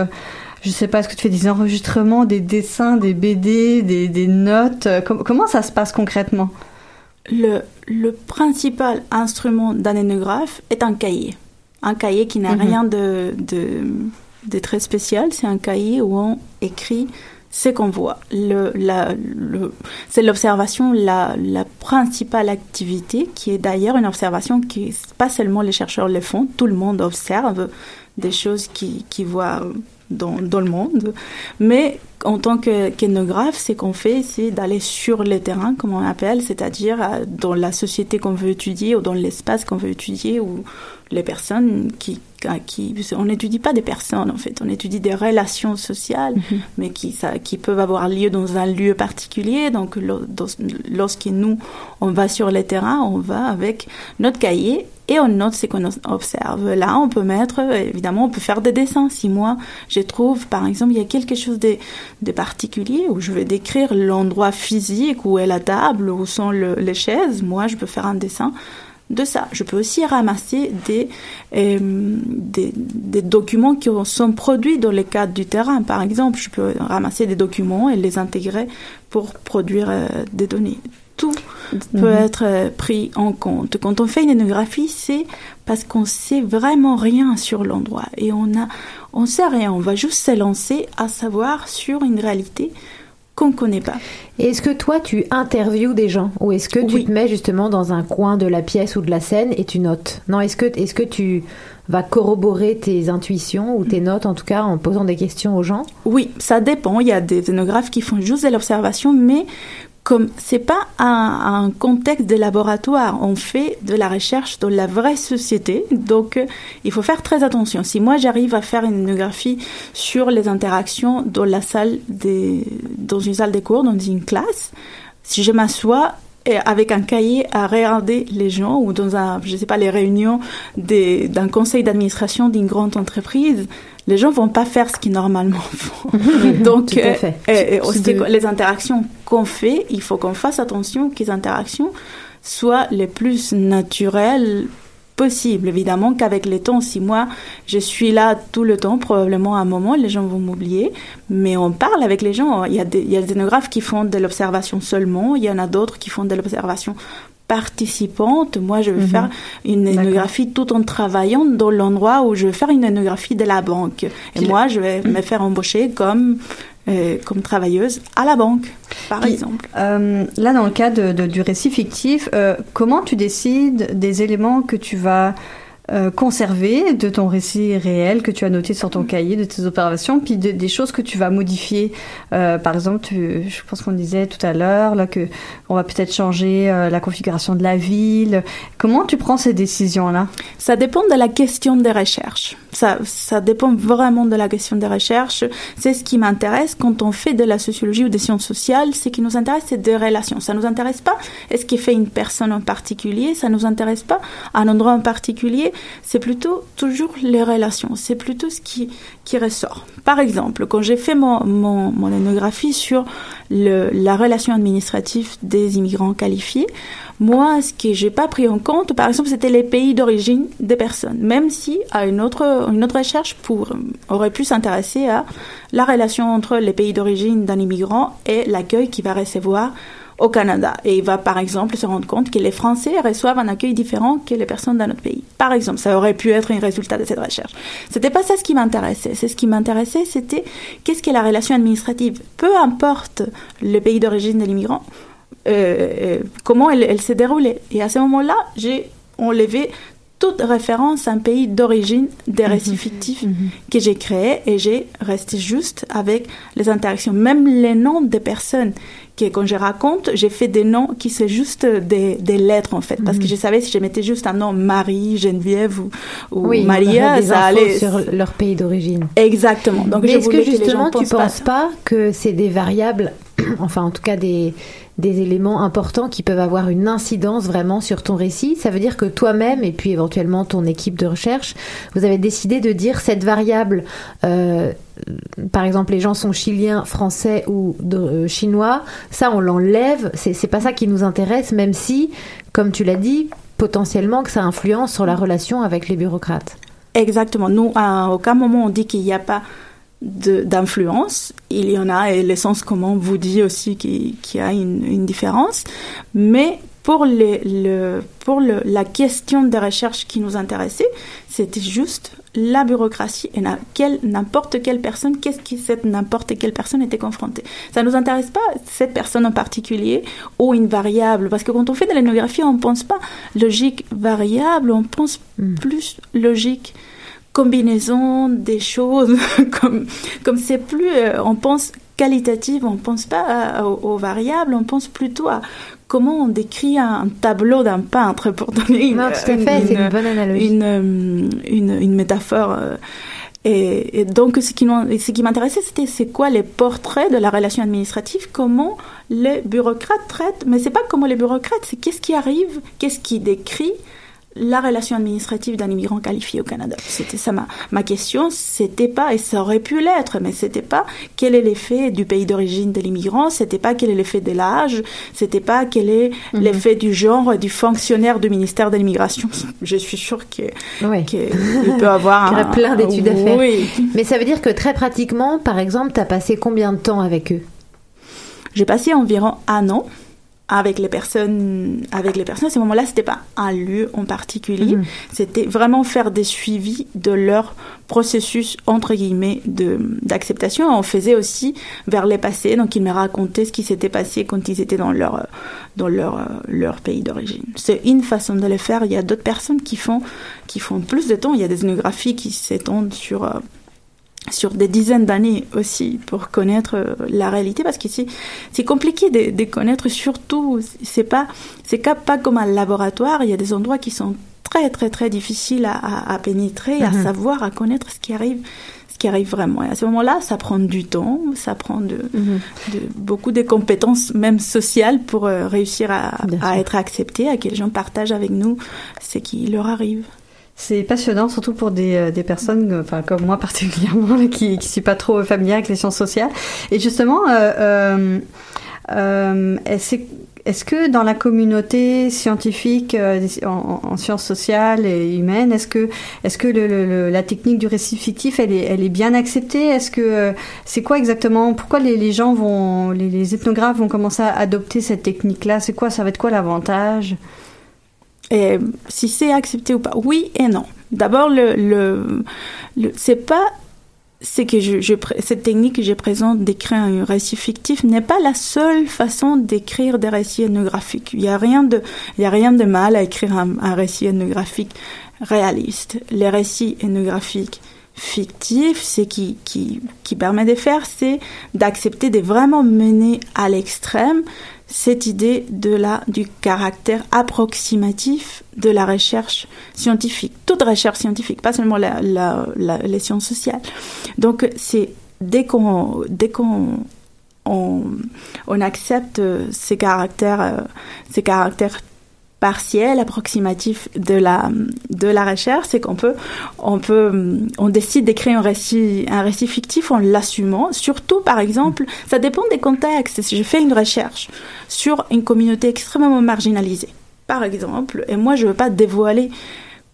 je sais pas, est-ce que tu fais des enregistrements, des dessins, des BD, des, des notes? Euh, com- Comment ça se passe concrètement? Le, le principal instrument d'un ethnographe est un cahier. Un cahier qui n'a Mhm. rien de, de, de très spécial. C'est un cahier où on écrit c'est qu'on voit. Le, la, le, c'est l'observation la, la principale activité, qui est d'ailleurs une observation qui, pas seulement les chercheurs le font, tout le monde observe des choses qui, qui voit dans, dans le monde. Mais en tant que- qu'ethnographe, ce qu'on fait, c'est d'aller sur le terrain, comme on appelle, c'est-à-dire euh, dans la société qu'on veut étudier ou dans l'espace qu'on veut étudier ou les personnes qui, qui on n'étudie pas des personnes en fait, on étudie des relations sociales, mais qui, ça, qui peuvent avoir lieu dans un lieu particulier. Donc, lo- lorsque nous, on va sur le terrain, on va avec notre cahier et on note ce qu'on observe. Là, on peut mettre, évidemment, on peut faire des dessins. Si moi, je trouve, par exemple, il y a quelque chose de, de particulier où je vais décrire l'endroit physique où est la table, où sont le- les chaises, moi, je peux faire un dessin de ça. Je peux aussi ramasser des, euh, des, des documents qui sont produits dans le cadre du terrain. Par exemple, je peux ramasser des documents et les intégrer pour produire euh, des données. Tout peut Mhm. être euh, pris en compte. Quand on fait une énographie, c'est parce qu'on sait vraiment rien sur l'endroit et on a, on sait rien. On va juste s'élancer à savoir sur une réalité qu'on connaît pas. Est-ce que toi, tu interviews des gens ou est-ce que tu te mets justement dans un coin de la pièce ou de la scène et tu notes? Non, est-ce que, est-ce que tu vas corroborer tes intuitions ou tes notes en tout cas en posant des questions aux gens? Oui, ça dépend. Il y a des énographes qui font juste de l'observation, mais comme c'est pas un, un contexte de laboratoire, on fait de la recherche dans la vraie société, donc euh, il faut faire très attention. Si moi j'arrive à faire une énographie sur les interactions dans la salle des, dans une salle des cours, dans une classe, si je m'assois avec un cahier à regarder les gens ou dans un, je sais pas, les réunions d'un conseil d'administration d'une grande entreprise, les gens vont pas faire ce qu'ils normalement font. Donc, euh, euh, de- les interactions qu'on fait, il faut qu'on fasse attention que les interactions soient les plus naturelles possibles. Évidemment qu'avec le temps, si moi je suis là tout le temps, probablement à un moment les gens vont m'oublier, mais on parle avec les gens. Il y a des, il y a des énographes qui font de l'observation seulement, il y en a d'autres qui font de l'observation participante. Moi, je vais Mhm. faire une énographie tout en travaillant dans l'endroit où je vais faire une énographie de la banque. Et Puis- moi, je vais me faire embaucher comme euh, comme travailleuse à la banque, par Puis, exemple. euh, là, dans le cas de, de- du récit fictif, euh, comment tu décides des éléments que tu vas euh, conserver de ton récit réel que tu as noté sur ton cahier, de tes observations, puis de- des choses que tu vas modifier. Euh, par exemple, tu- je pense qu'on disait tout à l'heure là que on va peut-être changer euh, la configuration de la ville. Comment tu prends ces décisions-là? Ça dépend de la question des recherches. Ça, ça dépend vraiment de la question des recherches. C'est ce qui m'intéresse quand on fait de la sociologie ou des sciences sociales. Ce qui nous intéresse, c'est des relations. Ça nous intéresse pas est-ce qu'il fait une personne en particulier. Ça nous intéresse pas un endroit en particulier. C'est plutôt toujours les relations. C'est plutôt ce qui, qui ressort. Par exemple, quand j'ai fait mon, mon, mon énographie sur le, la relation administrative des immigrants qualifiés, moi, ce que j'ai pas pris en compte, par exemple, c'était les pays d'origine des personnes. Même si, à une autre, une autre recherche pour, aurait pu s'intéresser à la relation entre les pays d'origine d'un immigrant et l'accueil qu'il va recevoir au Canada. Et il va, par exemple, se rendre compte que les Français reçoivent un accueil différent que les personnes d'un autre pays. Par exemple, ça aurait pu être un résultat de cette recherche. C'était pas ça ce qui m'intéressait. C'est ce qui m'intéressait, c'était qu'est-ce qu'est la relation administrative. Peu importe le pays d'origine de l'immigrant, euh, euh, comment elle, elle s'est déroulée. Et à ce moment-là, j'ai enlevé toute référence à un pays d'origine des récits fictifs que j'ai créés et j'ai resté juste avec les interactions. Même les noms des personnes que quand je raconte, j'ai fait des noms qui sont juste des, des lettres en fait. Parce que je savais si je mettais juste un nom Marie, Geneviève ou, ou Oui, Maria, des ça allait. sur leur pays d'origine. Exactement. Donc est-ce que voulais que les justement gens tu pas penses pas que c'est des variables, enfin en tout cas des, des éléments importants qui peuvent avoir une incidence vraiment sur ton récit Ça veut dire que toi-même et puis éventuellement ton équipe de recherche, vous avez décidé de dire cette variable, euh, par exemple les gens sont chiliens, français ou euh, chinois, ça on l'enlève, c'est pas ça qui nous intéresse, même si, comme tu l'as dit, potentiellement que ça influence sur la relation avec les bureaucrates. Exactement. Nous, à aucun moment on dit qu'il n'y a pas d'influence. Il y en a, et l'essence commun vous dit aussi qu'il qu'il y a une, une différence. Mais pour, les, le, pour le, la question de recherche qui nous intéressait, c'était juste la bureaucratie et n'importe quelle personne, qu'est-ce que cette n'importe quelle personne était confrontée. Ça nous intéresse pas cette personne en particulier ou une variable, parce que quand on fait de l'énographie, on pense pas logique variable, on pense plus logique combinaison des choses, comme comme c'est plus, euh, on pense qualitative, on pense pas aux, aux variables, on pense plutôt à comment on décrit un tableau d'un peintre pour donner une, Non, tout à fait, c'est une bonne analogie. une, euh, une, une métaphore. euh, Et, et donc, ce qui, ce qui m'intéressait, c'était c'est quoi les portraits de la relation administrative, comment les bureaucrates traitent, mais c'est pas comment les bureaucrates, c'est qu'est-ce qui arrive, qu'est-ce qui décrit la relation administrative d'un immigrant qualifié au Canada. C'était ça ma, ma question, c'était pas, et ça aurait pu l'être, mais c'était pas quel est l'effet du pays d'origine de l'immigrant, c'était pas quel est l'effet de l'âge, c'était pas quel est Mhm. l'effet du genre du fonctionnaire du ministère de l'immigration. Je suis sûre que, Oui. qu'il peut avoir Il y un- plein d'études à faire. Oui. Mais ça veut dire que très pratiquement, par exemple, tu as passé combien de temps avec eux? J'ai passé environ un an avec les personnes. Avec les personnes, à ce moment-là, c'était pas un lieu en particulier. Mhm. C'était vraiment faire des suivis de leur processus entre guillemets de d'acceptation. On faisait aussi vers les passés. Donc, ils me racontaient ce qui s'était passé quand ils étaient dans leur dans leur leur pays d'origine. C'est une façon de le faire. Il y a d'autres personnes qui font qui font plus de temps. Il y a des ethnographies qui s'étendent sur euh, sur des dizaines d'années aussi pour connaître euh, la réalité parce que c'est compliqué de, de connaître surtout c'est pas c'est pas pas comme un laboratoire. Il y a des endroits qui sont très très très difficiles à, à, à pénétrer à Mhm. savoir à connaître ce qui arrive ce qui arrive vraiment. Et à ce moment-là ça prend du temps ça prend de, de beaucoup de compétences même sociales pour euh, réussir à, à être accepté à que les gens partagent avec nous ce qui leur arrive C'est passionnant, surtout pour des, euh, des personnes, euh, enfin comme moi particulièrement, là, qui qui suis pas trop familière avec les sciences sociales. Et justement, euh, euh, euh, est-ce que dans la communauté scientifique en, en- en sciences sociales et humaines, est-ce que est-ce que le, le- la technique du récit fictif, elle est elle est bien acceptée? Est-ce que c'est quoi exactement Pourquoi les, les gens vont, les, les ethnographes vont commencer à adopter cette technique-là? C'est quoi Ça va être quoi l'avantage? Et si c'est accepté ou pas, oui et non. D'abord, le, le, le- c'est pas c'est que je, je cette technique que je présente d'écrire un récit fictif n'est pas la seule façon d'écrire des récits ethnographiques. Il y a rien de a rien de mal à écrire un, un récit ethnographique réaliste. Les récits ethnographiques fictifs, ce qui, qui, permet de faire, c'est d'accepter de vraiment mener à l'extrême cette idée de la, du caractère approximatif de la recherche scientifique. Toute recherche scientifique, pas seulement les sciences sociales. Donc, c'est dès qu'on, dès qu'on, on, on accepte euh, ces caractères, euh, ces caractères partiels, approximatifs de la de la recherche, c'est qu'on peut on peut on décide d'écrire un récit un récit fictif en l'assumant. Surtout par exemple, ça dépend des contextes. Si je fais une recherche sur une communauté extrêmement marginalisée, par exemple, et moi je veux pas dévoiler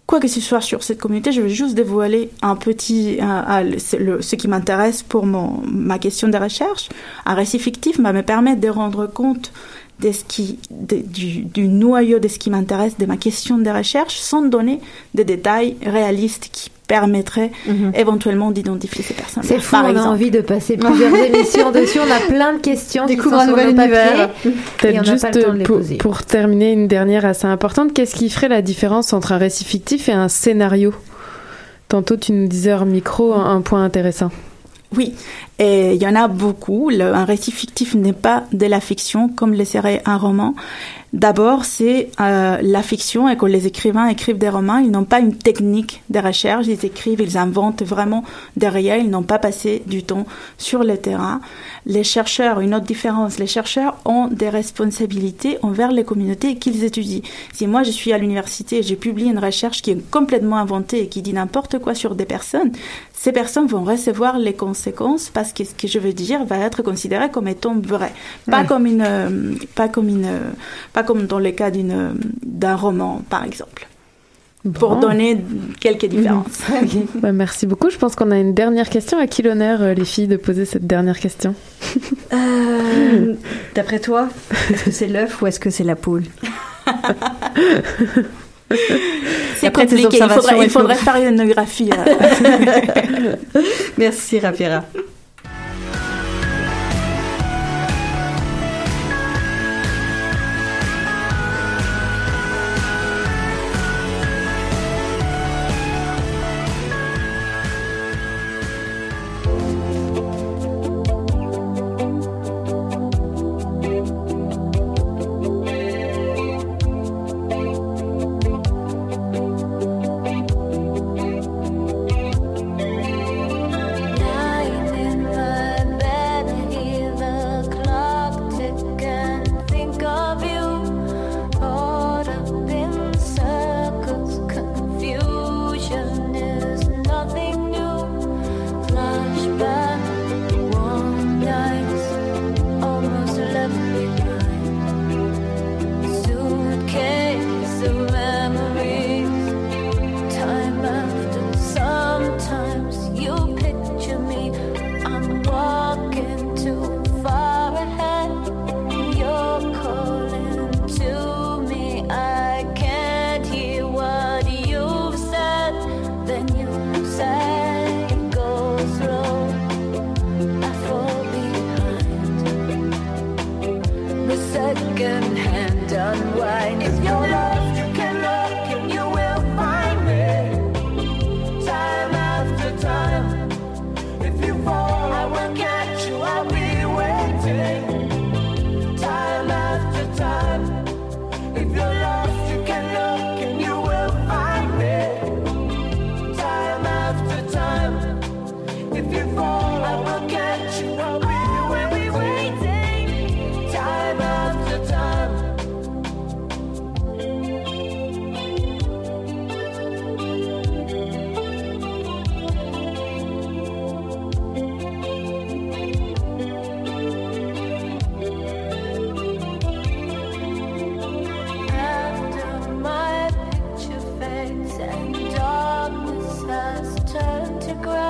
quoi que ce soit sur cette communauté, je veux juste dévoiler un petit, ce qui m'intéresse pour mon, ma question de recherche. Un récit fictif va me permettre de rendre compte de ce qui, de- du, du noyau de ce qui m'intéresse, de ma question de recherche, sans donner des détails réalistes qui permettraient éventuellement d'identifier ces personnes. C'est fou, Par on a exemple. envie de passer plusieurs émissions dessus. On a plein de questions qui Découvre sont un sur nouvel nos papiers. univers. Peut-être on n'a juste pas le temps de les pour, poser. pour terminer une dernière assez importante, qu'est-ce qui ferait la différence entre un récit fictif et un scénario? Tantôt tu nous disais hors micro un, un point intéressant. Oui, et il y en a beaucoup. Un récit fictif n'est pas de la fiction comme le serait un roman. D'abord, c'est euh, la fiction et quand les écrivains écrivent des romans, ils n'ont pas une technique de recherche, ils écrivent, ils inventent vraiment derrière, ils n'ont pas passé du temps sur le terrain. Les chercheurs, une autre différence, les chercheurs ont des responsabilités envers les communautés qu'ils étudient. Si moi je suis à l'université et j'ai publié une recherche qui est complètement inventée et qui dit n'importe quoi sur des personnes, ces personnes vont recevoir les conséquences parce ce que, je veux dire va être considéré comme étant vrai. Pas, comme, une, euh, pas, comme, une, euh, pas comme dans le cas euh, d'un roman, par exemple. Pour donner quelques mhm. différences. Bah, merci beaucoup. Je pense qu'on a une dernière question. À qui l'honneur, les filles, de poser cette dernière question? D'après toi, est-ce que c'est l'œuf ou est-ce que c'est la poule? C'est compliqué, il faudrait, faire une graphie. Merci Rapira. 거야.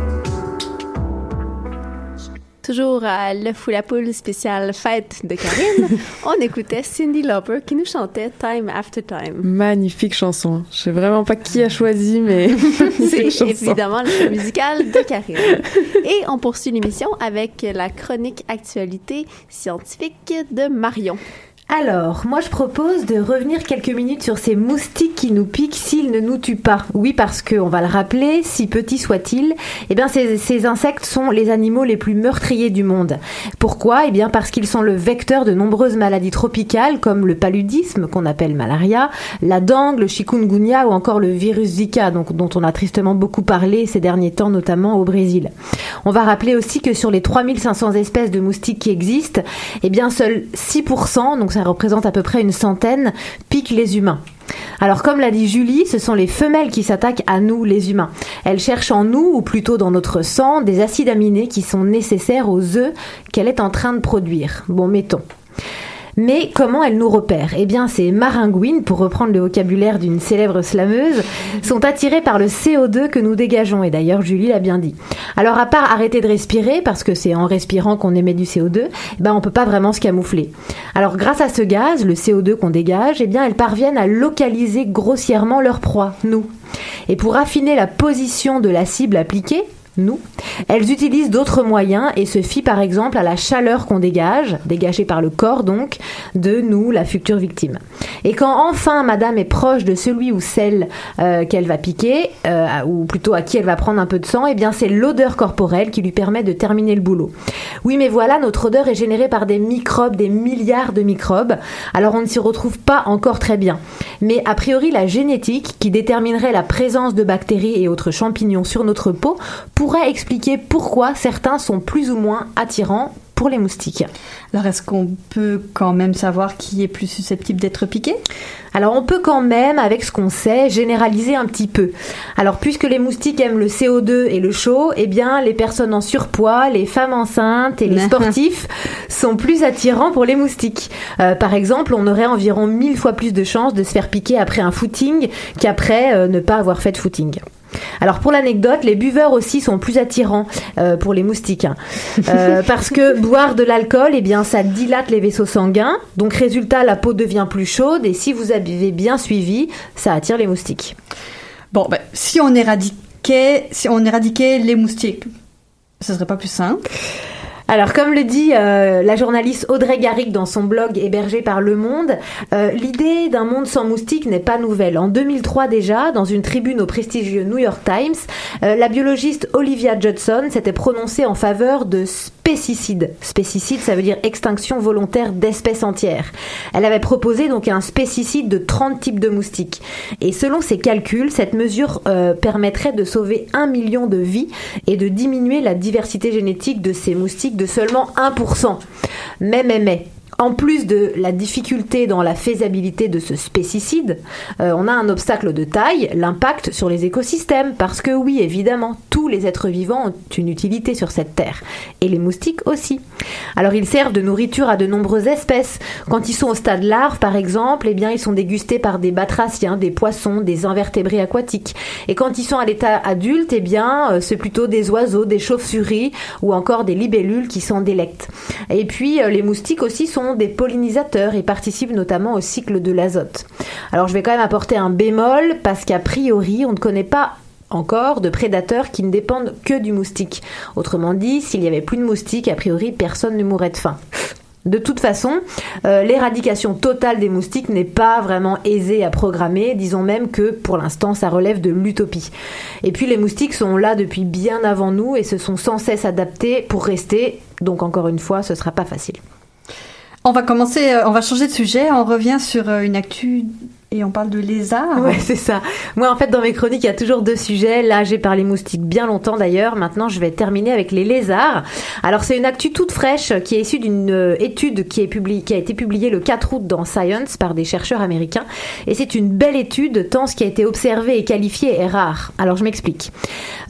Toujours à Le Fou la Poule spécial Fête de Karine, on écoutait Cindy Lauper qui nous chantait Time After Time. Magnifique chanson. Je sais vraiment pas qui a choisi, mais. C'est évidemment le choix musical de Karine. Et on poursuit l'émission avec la chronique actualité scientifique de Marion. Alors, moi je propose de revenir quelques minutes sur ces moustiques qui nous piquent s'ils ne nous tuent pas. Oui, parce que, on va le rappeler, si petits soient-ils, eh bien ces, insectes sont les animaux les plus meurtriers du monde. Pourquoi? Eh bien parce qu'ils sont le vecteur de nombreuses maladies tropicales comme le paludisme, qu'on appelle malaria, la dengue, le chikungunya ou encore le virus Zika, dont on a tristement beaucoup parlé ces derniers temps, notamment au Brésil. On va rappeler aussi que sur les 3500 espèces de moustiques qui existent, eh bien seuls 6%, donc ça représente à peu près une centaine, piquent les humains. Alors comme l'a dit Julie, ce sont les femelles qui s'attaquent à nous, les humains. Elles cherchent en nous, ou plutôt dans notre sang, des acides aminés qui sont nécessaires aux œufs qu'elle est en train de produire. Bon, mettons. Mais comment elles nous repèrent Eh bien, ces maringouines, pour reprendre le vocabulaire d'une célèbre slameuse, sont attirées par le CO2 que nous dégageons. Et d'ailleurs, Julie l'a bien dit. Alors, à part arrêter de respirer, parce que c'est en respirant qu'on émet du CO2, eh ben, on peut pas vraiment se camoufler. Alors, grâce à ce gaz, le CO2 qu'on dégage, eh bien, elles parviennent à localiser grossièrement leur proie, nous. Et pour affiner la position de la cible appliquée, nous, elles utilisent d'autres moyens et se fient par exemple à la chaleur qu'on dégage, dégagée par le corps donc, de nous, la future victime. Et quand enfin madame est proche de celui ou celle euh, qu'elle va piquer, euh, ou plutôt à qui elle va prendre un peu de sang, eh bien c'est l'odeur corporelle qui lui permet de terminer le boulot. Oui mais voilà, notre odeur est générée par des microbes, des milliards de microbes, alors on ne s'y retrouve pas encore très bien. Mais a priori la génétique, qui déterminerait la présence de bactéries et autres champignons sur notre peau, pourrait expliquer pourquoi certains sont plus ou moins attirants pour les moustiques. Alors est-ce qu'on peut quand même savoir qui est plus susceptible d'être piqué? Alors on peut quand même, avec ce qu'on sait, généraliser un petit peu. Alors puisque les moustiques aiment le CO2 et le chaud, eh bien les personnes en surpoids, les femmes enceintes et les sportifs sont plus attirants pour les moustiques. Euh, par exemple, on aurait environ 1000 fois plus de chances de se faire piquer après un footing qu'après euh, ne pas avoir fait de footing. Alors pour l'anecdote, les buveurs aussi sont plus attirants euh, pour les moustiques, hein. Euh, parce que boire de l'alcool, eh bien ça dilate les vaisseaux sanguins, donc résultat la peau devient plus chaude et si vous avez bien suivi, ça attire les moustiques. Bon, ben, si on éradiquait, si on éradiquait les moustiques, ce serait pas plus simple alors, comme le dit euh, la journaliste Audrey Garrick dans son blog hébergé par Le Monde, euh, l'idée d'un monde sans moustiques n'est pas nouvelle. En 2003 déjà, dans une tribune au prestigieux New York Times, euh, la biologiste Olivia Judson s'était prononcée en faveur de spécicide. Spécicide, ça veut dire extinction volontaire d'espèces entières. Elle avait proposé donc un spécicide de 30 types de moustiques. Et selon ses calculs, cette mesure euh, permettrait de sauver un million de vies et de diminuer la diversité génétique de ces moustiques de seulement 1%. Mais, mais, mais, en plus de la difficulté dans la faisabilité de ce spécicide, euh, on a un obstacle de taille, l'impact sur les écosystèmes, parce que oui, évidemment, tous les êtres vivants ont une utilité sur cette terre, et les moustiques aussi. Alors ils servent de nourriture à de nombreuses espèces. Quand ils sont au stade larve, par exemple, eh bien ils sont dégustés par des batraciens, des poissons, des invertébrés aquatiques. Et quand ils sont à l'état adulte, eh bien euh, c'est plutôt des oiseaux, des chauves-souris ou encore des libellules qui s'en délectent. Et puis euh, les moustiques aussi sont des pollinisateurs et participent notamment au cycle de l'azote. Alors je vais quand même apporter un bémol parce qu'a priori on ne connaît pas encore de prédateurs qui ne dépendent que du moustique. Autrement dit, s'il n'y avait plus de moustiques, a priori personne ne mourrait de faim. De toute façon, euh, l'éradication totale des moustiques n'est pas vraiment aisée à programmer, disons même que pour l'instant ça relève de l'utopie. Et puis les moustiques sont là depuis bien avant nous et se sont sans cesse adaptés pour rester, donc encore une fois ce sera pas facile. On va commencer, euh, on va changer de sujet. On revient sur euh, une actu et on parle de lézards. Ouais, c'est ça. Moi, en fait, dans mes chroniques, il y a toujours deux sujets. Là, j'ai parlé moustiques bien longtemps d'ailleurs. Maintenant, je vais terminer avec les lézards. Alors, c'est une actu toute fraîche qui est issue d'une euh, étude qui, est qui a été publiée le 4 août dans Science par des chercheurs américains. Et c'est une belle étude tant ce qui a été observé et qualifié est rare. Alors, je m'explique.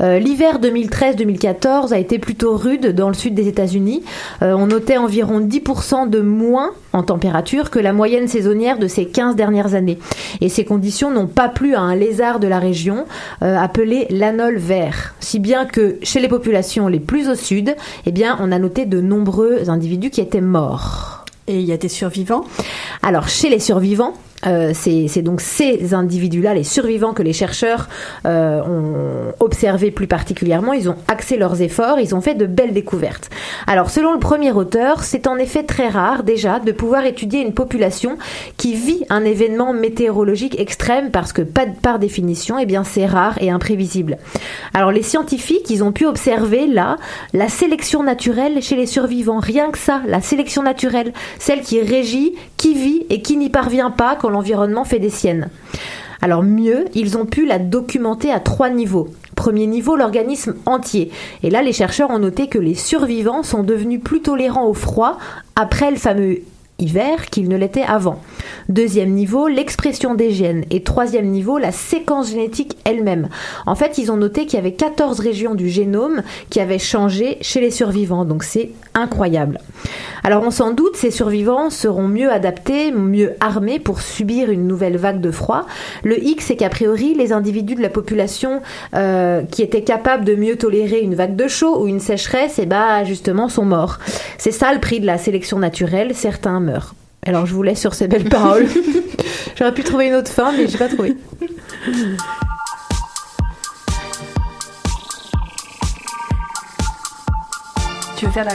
Euh, L'hiver 2013-2014 a été plutôt rude dans le sud des États-Unis. Euh, on notait environ 10% de moins en température que la moyenne saisonnière de ces 15 dernières années. Et ces conditions n'ont pas plu à un lézard de la région euh, appelé l'anole vert. Si bien que chez les populations les plus au sud, eh bien, on a noté de nombreux individus qui étaient morts. Et il y a des survivants? Alors, chez les survivants, Euh, c'est donc ces individus-là, les survivants que les chercheurs euh, ont observés plus particulièrement. Ils ont axé leurs efforts, ils ont fait de belles découvertes. Alors, selon le premier auteur, c'est en effet très rare déjà de pouvoir étudier une population qui vit un événement météorologique extrême parce que pas- par définition, eh bien, c'est rare et imprévisible. Alors, les scientifiques, ils ont pu observer là la sélection naturelle chez les survivants. Rien que ça, la sélection naturelle, celle qui régit, qui vit et qui n'y parvient pas quand l'environnement fait des siennes. Alors mieux, ils ont pu la documenter à trois niveaux. Premier niveau, l'organisme entier. Et là, les chercheurs ont noté que les survivants sont devenus plus tolérants au froid après le fameux hiver qu'ils ne l'étaient avant. Deuxième niveau, l'expression des gènes. Et troisième niveau, la séquence génétique elle-même. En fait, ils ont noté qu'il y avait 14 régions du génome qui avaient changé chez les survivants. Donc c'est incroyable. Alors on s'en doute, ces survivants seront mieux adaptés, mieux armés pour subir une nouvelle vague de froid. Le hic, c'est qu'a priori, les individus de la population euh, qui étaient capables de mieux tolérer une vague de chaud ou une sécheresse, et bah justement sont morts. C'est ça le prix de la sélection naturelle, certains meurent. Alors je vous laisse sur ces belles paroles. J'aurais pu trouver une autre fin, mais j'ai pas trouvé. Tu veux faire la.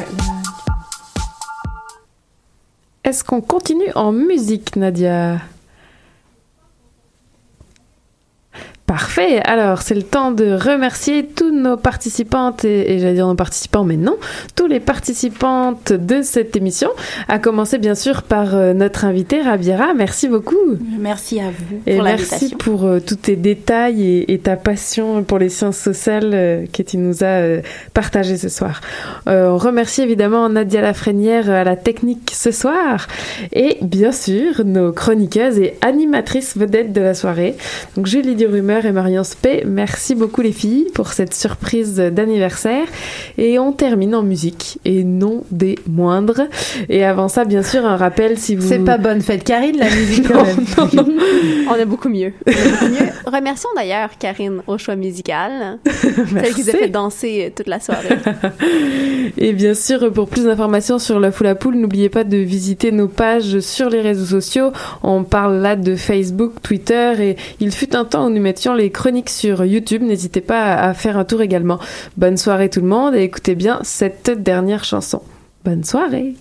Est-ce qu'on continue en musique, Nadia? Parfait. Alors, c'est le temps de remercier tous nos participantes et, et j'allais dire nos participants, mais non, tous les participantes de cette émission. À commencer bien sûr par euh, notre invitée Rabiera. Merci beaucoup. Merci à vous Et pour merci pour euh, tous tes détails et, et ta passion pour les sciences sociales euh, que tu nous as euh, partagé ce soir. Euh, on remercie évidemment Nadia Lafrenière à la technique ce soir et bien sûr nos chroniqueuses et animatrices vedettes de la soirée. Donc Julie Durumeur et Marion Spey, merci beaucoup les filles pour cette surprise d'anniversaire et on termine en musique et non des moindres. Et avant ça, bien sûr, un rappel si vous... C'est pas bonne fête, Karine, la musique quand même. On a beaucoup mieux. On a beaucoup mieux. Remercions d'ailleurs Karine au choix musical. Celle qui nous a fait danser euh, toute la soirée. Et bien sûr, pour plus d'informations sur la foule à poule, n'oubliez pas de visiter nos pages sur les réseaux sociaux. On parle là de Facebook, Twitter et il fut un temps où nous mettions les chroniques sur YouTube. N'hésitez pas à faire un tour également. Bonne soirée tout le monde et écoutez bien cette dernière chanson. Bonne soirée.